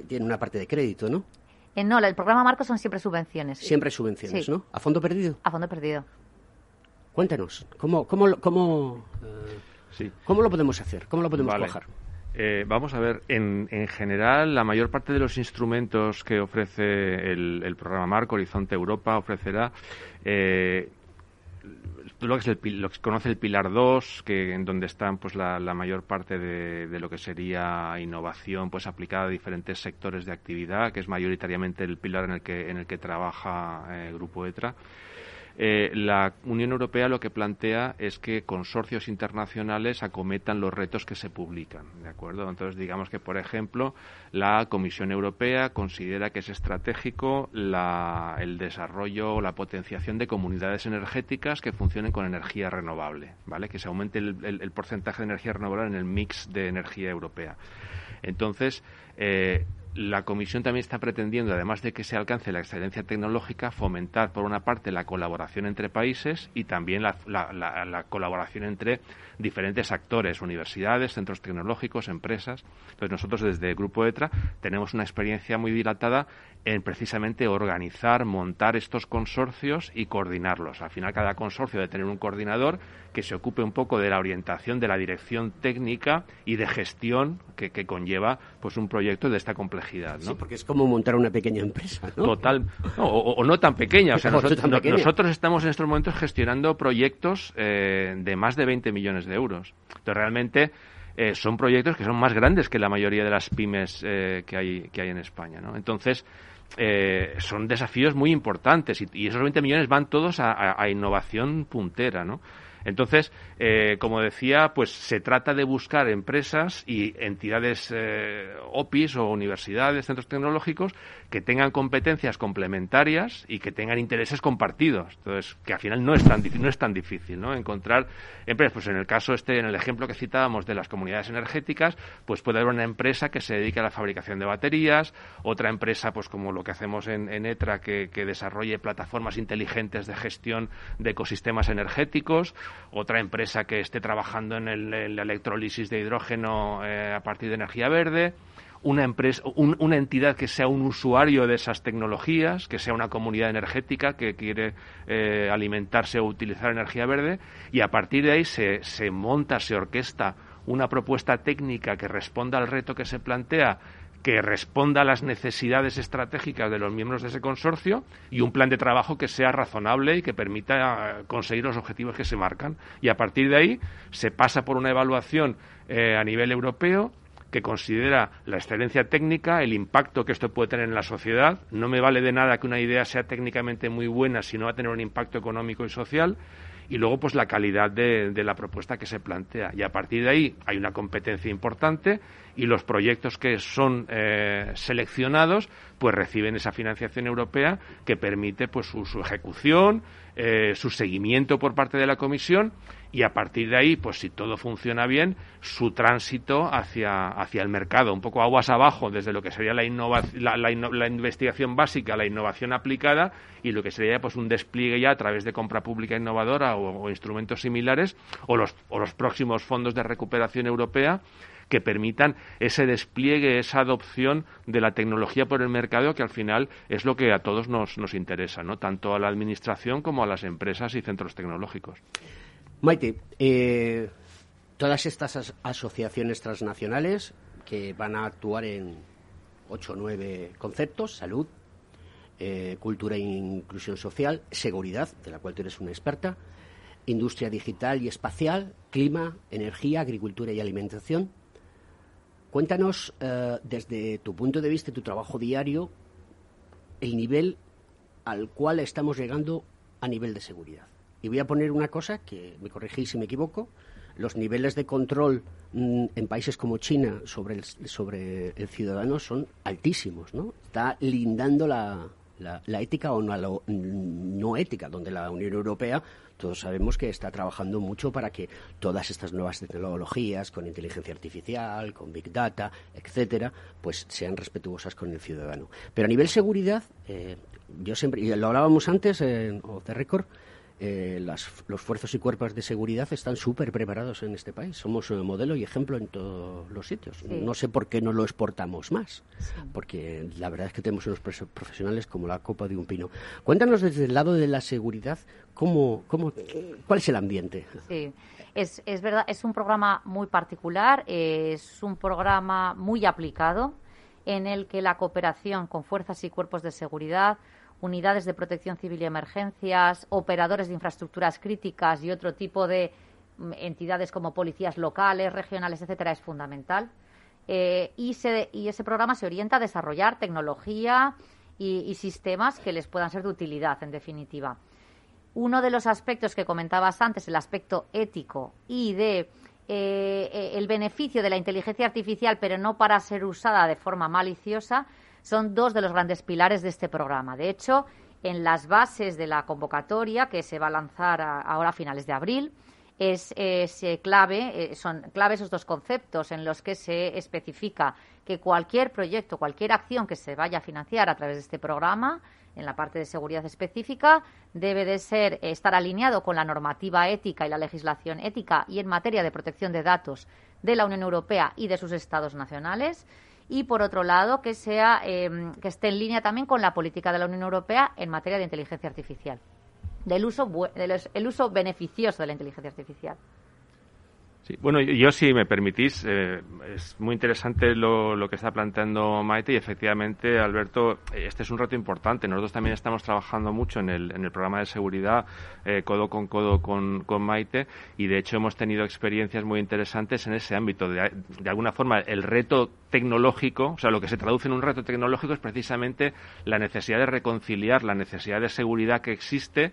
tiene una parte de crédito, ¿no? Eh, no, el programa Marco son siempre subvenciones. Siempre subvenciones, ¿no? ¿A fondo perdido? A fondo perdido. Cuéntanos, ¿cómo, cómo, cómo, eh, ¿cómo lo podemos hacer? ¿Cómo lo podemos trabajar? Eh, vamos a ver, en, en, general, la mayor parte de los instrumentos que ofrece el, el programa Marco, Horizonte Europa, ofrecerá eh, lo que, lo que conoce el pilar 2, que en donde están pues la, mayor parte de, lo que sería innovación pues aplicada a diferentes sectores de actividad, que es mayoritariamente el pilar en el que en el que trabaja el eh, Grupo ETRA. Eh, la Unión Europea lo que plantea es que consorcios internacionales acometan los retos que se publican, ¿de acuerdo? Entonces, digamos que, por ejemplo, la Comisión Europea considera que es estratégico el desarrollo o la potenciación de comunidades energéticas que funcionen con energía renovable, ¿vale? Que se aumente el, porcentaje de energía renovable en el mix de energía europea. Entonces, eh, la Comisión también está pretendiendo, además de que se alcance la excelencia tecnológica, fomentar, por una parte, la colaboración entre países y también la, colaboración entre diferentes actores, universidades, centros tecnológicos, empresas. Entonces, nosotros desde Grupo ETRA tenemos una experiencia muy dilatada en precisamente organizar, montar estos consorcios y coordinarlos. Al final, cada consorcio debe tener un coordinador que se ocupe un poco de la orientación, de la dirección técnica y de gestión que, conlleva pues un proyecto de esta complejidad complejidad. ¿no? Sí, porque es como montar una pequeña empresa, ¿no? Total, o, no tan pequeña. O sea, *laughs* No, nosotros, tan pequeña. nosotros estamos en estos momentos gestionando proyectos eh, de más de 20 millones de euros. Entonces, realmente eh, son proyectos que son más grandes que la mayoría de las pymes eh, que, hay, que hay en España. ¿no? Entonces, eh, son desafíos muy importantes y, y esos 20 millones van todos a, a- a innovación puntera, ¿no? Entonces, eh, como decía, pues se trata de buscar empresas y entidades eh, OPIs o universidades, centros tecnológicos, que tengan competencias complementarias y que tengan intereses compartidos. Entonces, que al final no es tan, no es tan difícil, ¿no? Encontrar empresas, pues en el caso este, en el ejemplo que citábamos de las comunidades energéticas, pues puede haber una empresa que se dedique a la fabricación de baterías, otra empresa, pues como lo que hacemos en, en ETRA, que desarrolle plataformas inteligentes de gestión de ecosistemas energéticos, otra empresa que esté trabajando en, el- en la electrólisis de hidrógeno eh, a partir de energía verde, una empresa, un- una entidad que sea un usuario de esas tecnologías, que sea una comunidad energética que quiere eh, alimentarse o utilizar energía verde, y a partir de ahí se, se monta, se orquesta una propuesta técnica que responda al reto que se plantea que responda a las necesidades estratégicas de los miembros de ese consorcio y un plan de trabajo que sea razonable y que permita eh, conseguir los objetivos que se marcan. Y a partir de ahí se pasa por una evaluación eh, a nivel europeo que considera la excelencia técnica, el impacto que esto puede tener en la sociedad. No me vale de nada que una idea sea técnicamente muy buena si no va a tener un impacto económico y social. Y luego, pues la calidad de, la propuesta que se plantea. Y a partir de ahí hay una competencia importante y los proyectos que son eh, seleccionados, pues reciben esa financiación europea que permite pues su, su ejecución, eh, su seguimiento por parte de la Comisión y a partir de ahí, pues si todo funciona bien, su tránsito hacia, hacia el mercado, un poco aguas abajo, desde lo que sería la, la, la la investigación básica, la innovación aplicada y lo que sería pues un despliegue ya a través de compra pública innovadora o, o instrumentos similares o los, o los próximos fondos de recuperación europea que permitan ese despliegue, esa adopción de la tecnología por el mercado, que al final es lo que a todos nos, nos interesa, ¿no? tanto a la Administración como a las empresas y centros tecnológicos. Maite, eh, todas estas as- asociaciones transnacionales que van a actuar en ocho o nueve conceptos, salud, eh, cultura e inclusión social, seguridad, de la cual tú eres una experta, industria digital y espacial, clima, energía, agricultura y alimentación. Cuéntanos, eh, desde tu punto de vista y tu trabajo diario, el nivel al cual estamos llegando a nivel de seguridad. Y voy a poner una cosa que me corregís si me equivoco. Los niveles de control mm, en países como China sobre el, sobre el ciudadano son altísimos, ¿no? Está lindando la, la, la ética o no, no ética, donde la Unión Europea todos sabemos que está trabajando mucho para que todas estas nuevas tecnologías, con inteligencia artificial, con big data, etcétera, pues sean respetuosas con el ciudadano. Pero a nivel seguridad, eh, yo siempre, y lo hablábamos antes, en off the record, eh, las, los fuerzas y cuerpos de seguridad están súper preparados en este país. Somos un modelo y ejemplo en todos los sitios. Sí. No sé por qué no lo exportamos más, porque la verdad es que tenemos unos profesionales como la copa de un pino. Cuéntanos desde el lado de la seguridad, ¿cómo, cómo, ¿cuál es el ambiente? Sí, es, es verdad, es un programa muy particular, eh, es un programa muy aplicado en el que la cooperación con fuerzas y cuerpos de seguridad, unidades de protección civil y emergencias, operadores de infraestructuras críticas y otro tipo de mm, entidades como policías locales, regionales, etcétera, es fundamental. Eh, y, se- y ese programa se orienta a desarrollar tecnología y, y sistemas que les puedan ser de utilidad, en definitiva uno de los aspectos que comentabas antes, el aspecto ético y de eh, eh, el beneficio de la inteligencia artificial, pero no para ser usada de forma maliciosa, son dos de los grandes pilares de este programa. De hecho, en las bases de la convocatoria que se va a lanzar ahora a finales de abril, es, es, eh, clave, eh, son clave esos dos conceptos en los que se especifica que cualquier proyecto, cualquier acción que se vaya a financiar a través de este programa, en la parte de seguridad específica, debe de ser eh, estar alineado con la normativa ética y la legislación ética y en materia de protección de datos de la Unión Europea y de sus estados nacionales. Y por otro lado, que sea eh, que esté en línea también con la política de la Unión Europea en materia de inteligencia artificial, del uso del el uso beneficioso de la inteligencia artificial. Sí, bueno, yo si me permitís, eh, es muy interesante lo, lo, que está planteando Maite y efectivamente, Alberto, este es un reto importante. Nosotros también estamos trabajando mucho en el, en el programa de seguridad eh, codo con codo con, con, Maite y de hecho hemos tenido experiencias muy interesantes en ese ámbito. De, de alguna forma, el reto tecnológico, o sea, lo que se traduce en un reto tecnológico es precisamente la necesidad de reconciliar la necesidad de seguridad que existe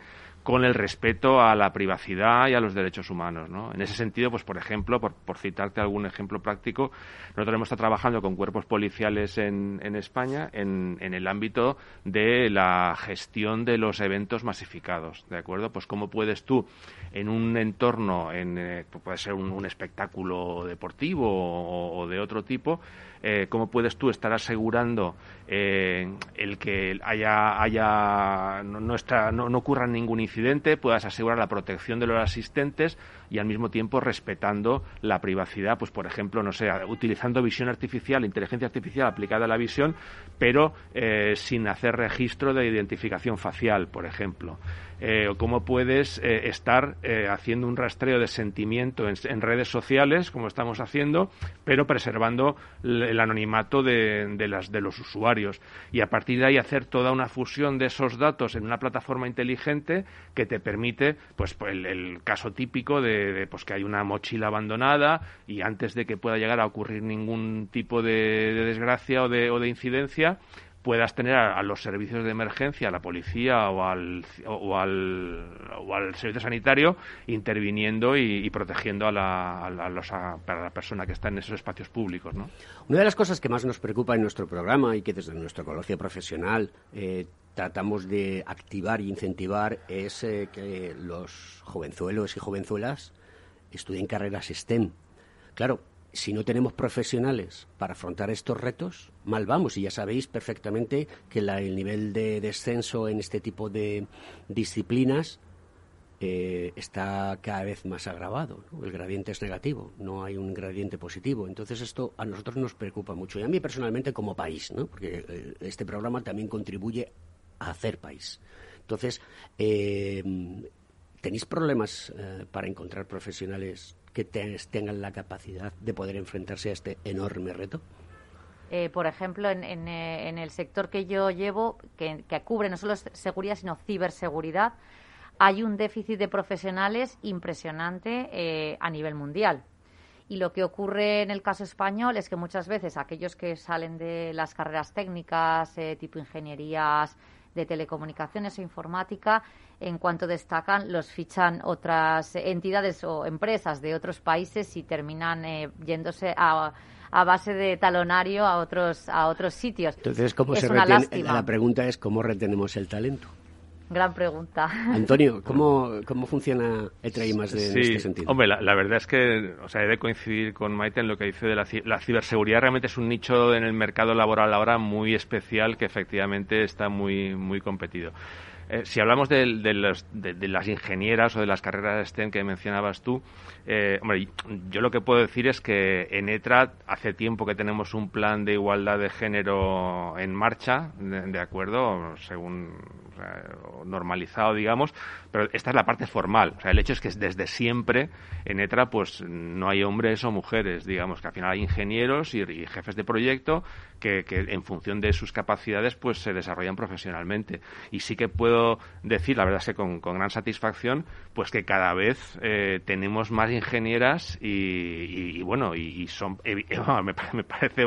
con el respeto a la privacidad y a los derechos humanos. ¿no? En ese sentido, pues por ejemplo, por, citarte algún ejemplo práctico, nosotros hemos estado trabajando con cuerpos policiales en, en España en, el ámbito de la gestión de los eventos masificados. ¿De acuerdo? Pues cómo puedes tú, en un entorno, en, eh, puede ser un, espectáculo deportivo o de otro tipo, eh, cómo puedes tú estar asegurando eh, el que haya, haya no, no, está, no, no, ocurra ningún incidente, puedas asegurar la protección de los asistentes y al mismo tiempo respetando la privacidad, pues por ejemplo, no sé, utilizando visión artificial, inteligencia artificial aplicada a la visión, pero eh, sin hacer registro de identificación facial, por ejemplo. Eh, cómo puedes eh, estar eh, haciendo un rastreo de sentimiento en, en, redes sociales, como estamos haciendo, pero preservando el anonimato de, de, los usuarios. Y a partir de ahí hacer toda una fusión de esos datos en una plataforma inteligente que te permite, pues, el, el caso típico de, de, pues, que hay una mochila abandonada y antes de que pueda llegar a ocurrir ningún tipo de, de desgracia o de, o de incidencia, puedas tener a, los servicios de emergencia, a la policía o al, o al, o al servicio sanitario interviniendo y, y protegiendo a la, a, los, la, persona que está en esos espacios públicos. ¿no? Una de las cosas que más nos preocupa en nuestro programa y que desde nuestro colegio profesional eh, tratamos de activar e incentivar es eh, que los jovenzuelos y jovenzuelas estudien carreras STEM. Claro, si no tenemos profesionales para afrontar estos retos, mal vamos. Y ya sabéis perfectamente que la, el nivel de descenso en este tipo de disciplinas eh, está cada vez más agravado. El gradiente es negativo, no hay un gradiente positivo. Entonces esto a nosotros nos preocupa mucho. Y a mí personalmente como país, ¿no? porque eh, este programa también contribuye a hacer país. Entonces, eh, ¿tenéis problemas eh, para encontrar profesionales que tengan la capacidad de poder enfrentarse a este enorme reto? Eh, por ejemplo, eh, en, el sector que yo llevo, que, cubre no solo seguridad, sino ciberseguridad, hay un déficit de profesionales impresionante eh, a nivel mundial. Y lo que ocurre en el caso español es que muchas veces aquellos que salen de las carreras técnicas, tipo ingenierías de telecomunicaciones o informática, en cuanto destacan, los fichan otras entidades o empresas de otros países y terminan eh, yéndose a, a, base de talonario a otros a otros sitios. Entonces, ¿cómo es se una retiene? lástima. La pregunta es cómo retenemos el talento. Gran pregunta. Antonio, *laughs* ¿cómo, cómo funciona ETRA de, sí, en este sentido? Hombre, la, la, verdad es que, o sea, he de coincidir con Maite en lo que dice de la, la, ciberseguridad. Realmente es un nicho en el mercado laboral ahora muy especial que efectivamente está muy, muy competido. Eh, si hablamos de, de, de, de, las ingenieras o de las carreras STEM que mencionabas tú, eh, hombre, yo lo que puedo decir es que en ETRA hace tiempo que tenemos un plan de igualdad de género en marcha, de, de acuerdo, según normalizado, digamos, pero esta es la parte formal. O sea, el hecho es que desde siempre en ETRA pues no hay hombres o mujeres, digamos, que al final hay ingenieros y, y jefes de proyecto que, que, en función de sus capacidades pues se desarrollan profesionalmente. Y sí que puedo decir, la verdad es que con, con gran satisfacción, pues que cada vez eh, tenemos más ingenieras y, y, y bueno, y, son, eh, *laughs* me, me parece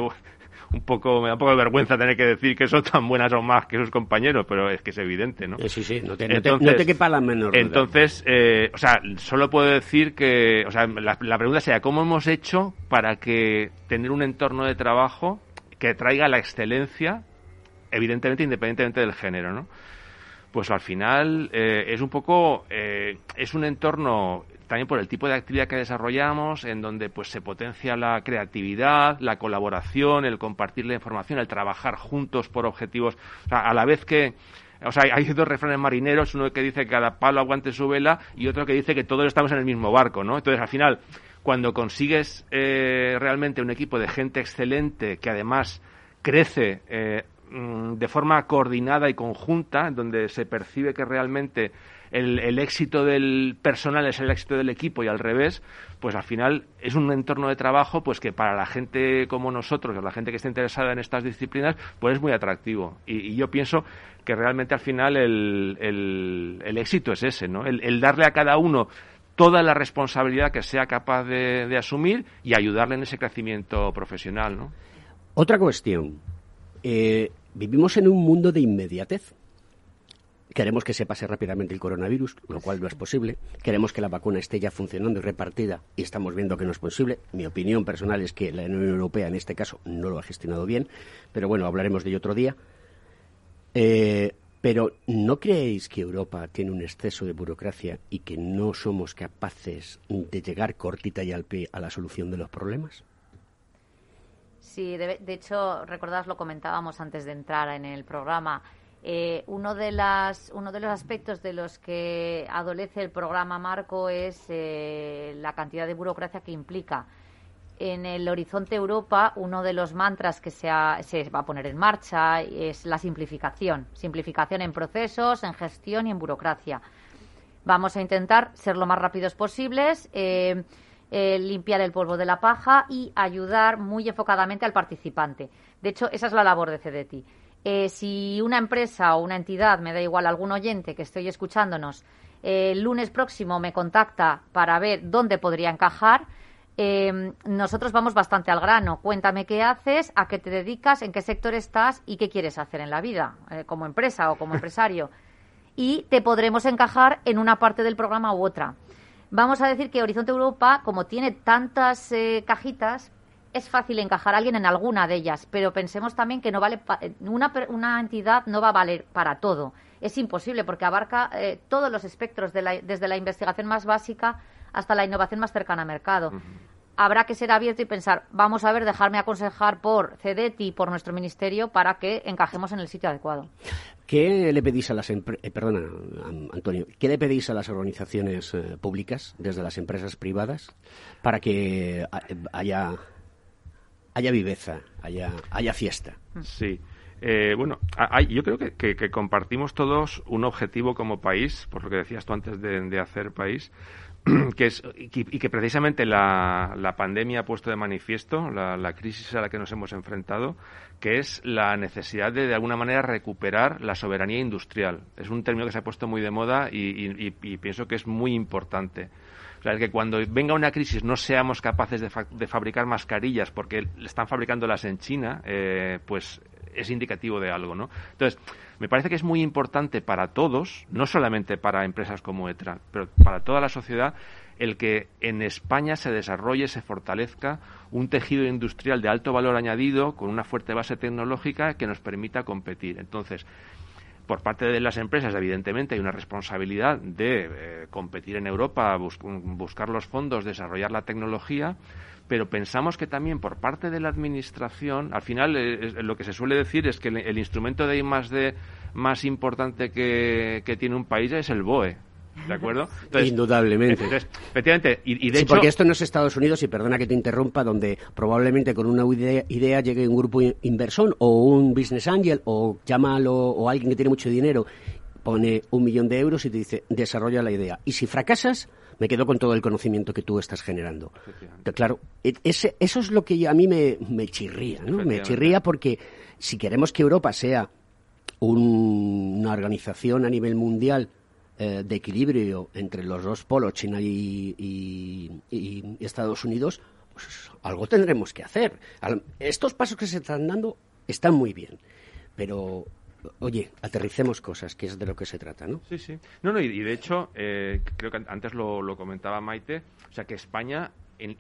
un poco, me da un poco de vergüenza tener que decir que son tan buenas o más que sus compañeros, pero es que es evidente, ¿no? Sí, sí, no te, entonces, no te, no te quepa la menor. Entonces, eh, o sea, solo puedo decir que, o sea, la, la pregunta sería, ¿cómo hemos hecho para que tener un entorno de trabajo que traiga la excelencia, evidentemente independientemente del género, ¿no? Pues al final eh, es un poco, eh, es un entorno también por el tipo de actividad que desarrollamos, en donde pues se potencia la creatividad, la colaboración, el compartir la información, el trabajar juntos por objetivos, o sea, a la vez que o sea, hay dos refranes marineros, uno que dice que cada palo aguante su vela y otro que dice que todos estamos en el mismo barco, ¿no? Entonces, al final, cuando consigues eh, realmente un equipo de gente excelente que además crece eh, de forma coordinada y conjunta, donde se percibe que realmente el, éxito del personal es el éxito del equipo y al revés, pues al final es un entorno de trabajo pues que para la gente como nosotros, o la gente que está interesada en estas disciplinas, pues es muy atractivo. Y, yo pienso que realmente al final el, el, éxito es ese, ¿no? El, darle a cada uno toda la responsabilidad que sea capaz de, asumir y ayudarle en ese crecimiento profesional, ¿no? Otra cuestión. Eh, vivimos en un mundo de inmediatez. Queremos que se pase rápidamente el coronavirus, lo cual no es posible. Queremos que la vacuna esté ya funcionando y repartida y estamos viendo que no es posible. Mi opinión personal es que la Unión Europea en este caso no lo ha gestionado bien, pero bueno, hablaremos de ello otro día. Eh, pero ¿no creéis que Europa tiene un exceso de burocracia y que no somos capaces de llegar cortita y al pie a la solución de los problemas? Sí, de, hecho, recordad, lo comentábamos antes de entrar en el programa. Eh, uno, de las, uno de los aspectos de los que adolece el programa Marco es eh, la cantidad de burocracia que implica. En el Horizonte Europa, uno de los mantras que se, se va a poner en marcha es la simplificación. Simplificación en procesos, en gestión y en burocracia. Vamos a intentar ser lo más rápidos posibles. Eh, limpiar el polvo de la paja y ayudar muy enfocadamente al participante. De hecho, esa es la labor de CDTI. Eh, si una empresa o una entidad, me da igual algún oyente que estoy escuchándonos, eh, el lunes próximo me contacta para ver dónde podría encajar, eh, nosotros vamos bastante al grano. Cuéntame qué haces, a qué te dedicas, en qué sector estás y qué quieres hacer en la vida, como empresa o como *laughs* empresario. y te podremos encajar en una parte del programa u otra. Vamos a decir que Horizonte Europa, como tiene tantas cajitas, es fácil encajar a alguien en alguna de ellas, pero pensemos también que no vale una, una entidad no va a valer para todo. Es imposible porque abarca eh, todos los espectros, desde la investigación más básica hasta la innovación más cercana al mercado. Habrá que ser abierto y pensar, vamos a ver, dejarme aconsejar por CEDETI y por nuestro ministerio para que encajemos en el sitio adecuado. ¿Qué le pedís a las eh, perdona, Antonio, qué le pedís a las organizaciones eh, públicas desde las empresas privadas para que haya haya viveza, haya, haya fiesta. Sí. Eh, bueno, yo creo que, compartimos todos un objetivo como país, por lo que decías tú antes de, hacer país, *clears throat* que es, y, que, precisamente la, la, pandemia ha puesto de manifiesto, la, crisis a la que nos hemos enfrentado, que es la necesidad de, de alguna manera, recuperar la soberanía industrial. Es un término que se ha puesto muy de moda y pienso que es muy importante. O sea, que cuando venga una crisis no seamos capaces de, fabricar mascarillas porque están fabricándolas en China, eh, pues es indicativo de algo, ¿no? Entonces, me parece que es muy importante para todos, no solamente para empresas como ETRA, pero para toda la sociedad, el que en España se desarrolle, se fortalezca un tejido industrial de alto valor añadido con una fuerte base tecnológica que nos permita competir. Entonces, por parte de las empresas, evidentemente, hay una responsabilidad de eh, competir en Europa, buscar los fondos, desarrollar la tecnología, pero pensamos que también por parte de la Administración, al final eh, lo que se suele decir es que el, instrumento de I más más importante que tiene un país es el BOE, ¿De acuerdo? Indudablemente. efectivamente, y, de sí, hecho... porque esto no es Estados Unidos, y perdona que te interrumpa, donde probablemente con una idea, llegue un grupo inversor o un business angel o llámalo o alguien que tiene mucho dinero, pone un millón de euros y te dice, desarrolla la idea. Y si fracasas, me quedo con todo el conocimiento que tú estás generando. Claro, e, ese, eso es lo que a mí me, me chirría, ¿no? Me chirría porque si queremos que Europa sea una organización a nivel mundial eh, de equilibrio entre los dos polos, China y, Estados Unidos, pues algo tendremos que hacer. Estos pasos que se están dando están muy bien, pero oye, aterricemos cosas, que es de lo que se trata, ¿no? Sí, sí. No, no, y, de hecho, eh, creo que antes lo, comentaba Maite, o sea, que España,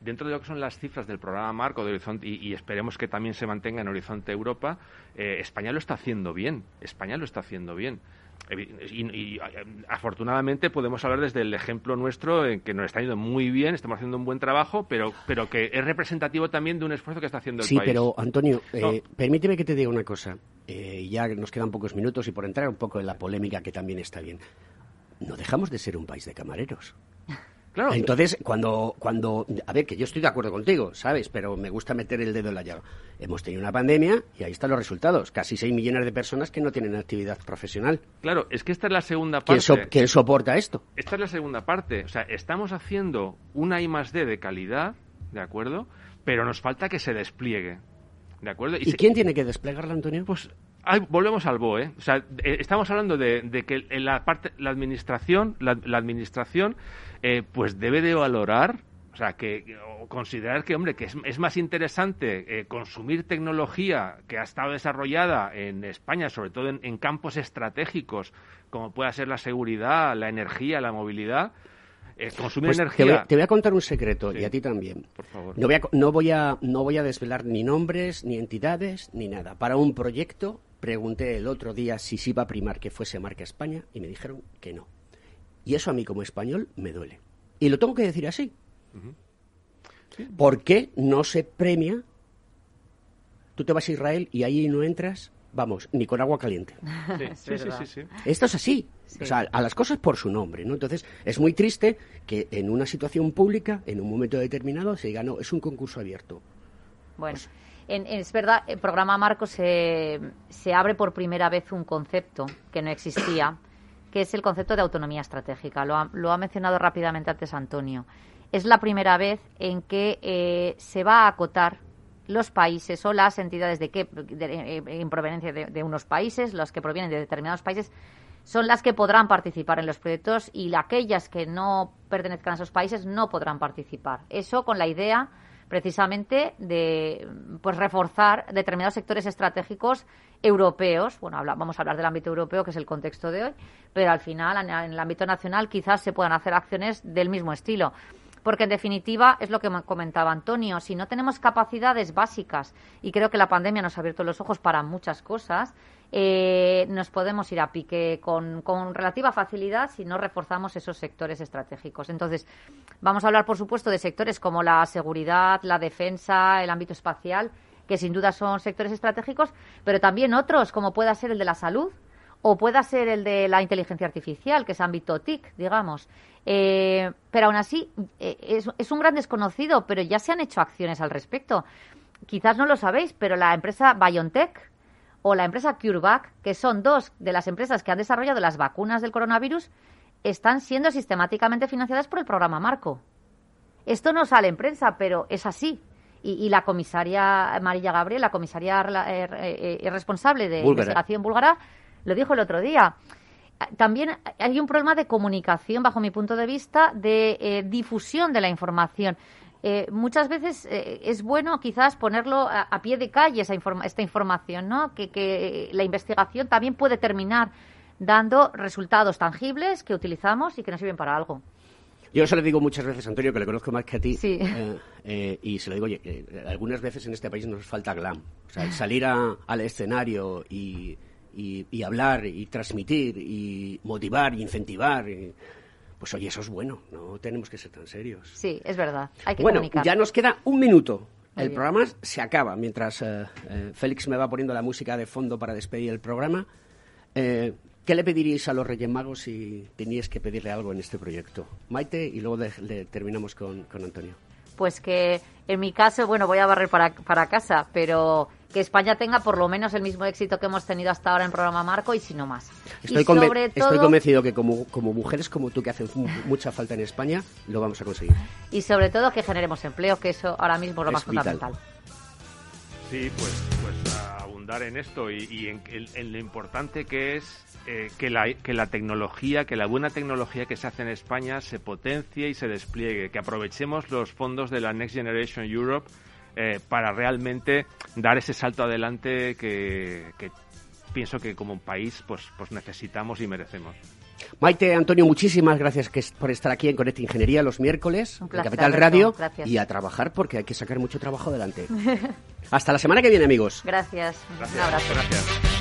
dentro de lo que son las cifras del programa Marco de Horizonte, y, esperemos que también se mantenga en Horizonte Europa, eh, España lo está haciendo bien. España lo está haciendo bien. Y, afortunadamente podemos hablar desde el ejemplo nuestro en que nos está yendo muy bien, estamos haciendo un buen trabajo, pero, pero que es representativo también de un esfuerzo que está haciendo el país. Sí, pero Antonio, eh, permíteme que te diga una cosa. Eh, ya nos quedan pocos minutos y por entrar un poco en la polémica que también está bien. No dejamos de ser un país de camareros. Claro. Entonces, cuando, cuando, a ver, que yo estoy de acuerdo contigo, ¿sabes? Pero me gusta meter el dedo en la llaga. Hemos tenido una pandemia y ahí están los resultados. Casi 6 millones de personas que no tienen actividad profesional. Claro, es que esta es la segunda parte. ¿Quién, soporta esto? Esta es la segunda parte. O sea, estamos haciendo una I más D de calidad, ¿de acuerdo? Pero nos falta que se despliegue. ¿De acuerdo? ¿Y, quién tiene que desplegarla, Antonio? Pues volvemos al BOE. O sea, eh, estamos hablando de, que en la parte, la administración, la, administración, eh, pues debe de valorar, o sea, que considerar que, hombre, que es, más interesante eh, consumir tecnología que ha estado desarrollada en España, sobre todo en, campos estratégicos, como pueda ser la seguridad, la energía, la movilidad, consumir pues energía. Te voy, a contar un secreto y a ti también. Por favor. No voy, a, no, voy a, no voy a desvelar ni nombres, ni entidades, ni nada. Para un proyecto pregunté el otro día si se iba a primar que fuese marca España y me dijeron que no. Y eso a mí como español me duele. Y lo tengo que decir así. ¿Por qué no se premia? Tú te vas a Israel y ahí no entras, vamos, ni con agua caliente. *laughs* Sí, sí, sí, Esto es así. O sea, a las cosas por su nombre, ¿no? Entonces, es muy triste que en una situación pública, en un momento determinado, se diga, no, es un concurso abierto. Bueno. Pues es verdad, el programa Marco se, se abre por primera vez un concepto que no existía, que es el concepto de autonomía estratégica. Lo ha, lo ha mencionado rápidamente antes Antonio. Es la primera vez en que eh, se va a acotar los países o las entidades de que eh, en proveniencia de, unos países, los que provienen de determinados países, son las que podrán participar en los proyectos y aquellas que no pertenezcan a esos países no podrán participar. Eso con la idea precisamente de pues reforzar determinados sectores estratégicos europeos. Bueno, vamos a hablar del ámbito europeo, que es el contexto de hoy, pero al final, en, el ámbito nacional, quizás se puedan hacer acciones del mismo estilo. Porque, en definitiva, es lo que comentaba Antonio, si no tenemos capacidades básicas, y creo que la pandemia nos ha abierto los ojos para muchas cosas, eh, nos podemos ir a pique con, relativa facilidad si no reforzamos esos sectores estratégicos. Entonces, vamos a hablar, por supuesto, de sectores como la seguridad, la defensa, el ámbito espacial, que sin duda son sectores estratégicos, pero también otros, como pueda ser el de la salud o pueda ser el de la inteligencia artificial, que es ámbito TIC, digamos. Eh, pero aún así, eh, es, es un gran desconocido, pero ya se han hecho acciones al respecto. Quizás no lo sabéis, pero la empresa BioNTech, o la empresa CureVac, que son dos de las empresas que han desarrollado las vacunas del coronavirus, están siendo sistemáticamente financiadas por el programa Marco. Esto no sale en prensa, pero es así. Y, la comisaria María Gabriel, la comisaria eh, eh, eh, responsable de investigación búlgara, lo dijo el otro día. También hay un problema de comunicación, bajo mi punto de vista, de difusión de la información. Eh, muchas veces eh, es bueno quizás ponerlo a, pie de calle esa esta información, ¿no? Que, la investigación también puede terminar dando resultados tangibles que utilizamos y que nos sirven para algo. Yo se lo digo muchas veces, Antonio, que le conozco más que a ti, eh, y se lo digo, oye, algunas veces en este país nos falta glam. O sea, salir al escenario y, y, hablar y transmitir y motivar y incentivar. Y, pues oye, eso es bueno, no tenemos que ser tan serios. Sí, es verdad, hay que Bueno, ya nos queda un minuto. el programa se acaba mientras eh, eh, Félix me va poniendo la música de fondo para despedir el programa. Eh, ¿Qué le pediríais a los Reyes Magos si teníais que pedirle algo en este proyecto? Maite, y luego terminamos con, con Antonio pues que en mi caso, bueno, voy a barrer para, para casa, pero que España tenga por lo menos el mismo éxito que hemos tenido hasta ahora en programa Marco y si no más. Estoy, estoy convencido que como, como mujeres como tú que hacen mucha falta en España, lo vamos a conseguir. Y sobre todo que generemos empleo, que eso ahora mismo es lo más fundamental. Sí, pues, pues abundar en esto y, en lo importante que es eh, que, la, que la tecnología, que la buena tecnología que se hace en España se potencie y se despliegue, que aprovechemos los fondos de la Next Generation Europe eh, para realmente dar ese salto adelante que, pienso que como país pues, pues necesitamos y merecemos. Maite, Antonio, muchísimas gracias por estar aquí en Conecta Ingeniería los miércoles en Capital Radio y a trabajar porque hay que sacar mucho trabajo adelante. *laughs* Hasta la semana que viene, amigos. Gracias. Un abrazo. Gracias.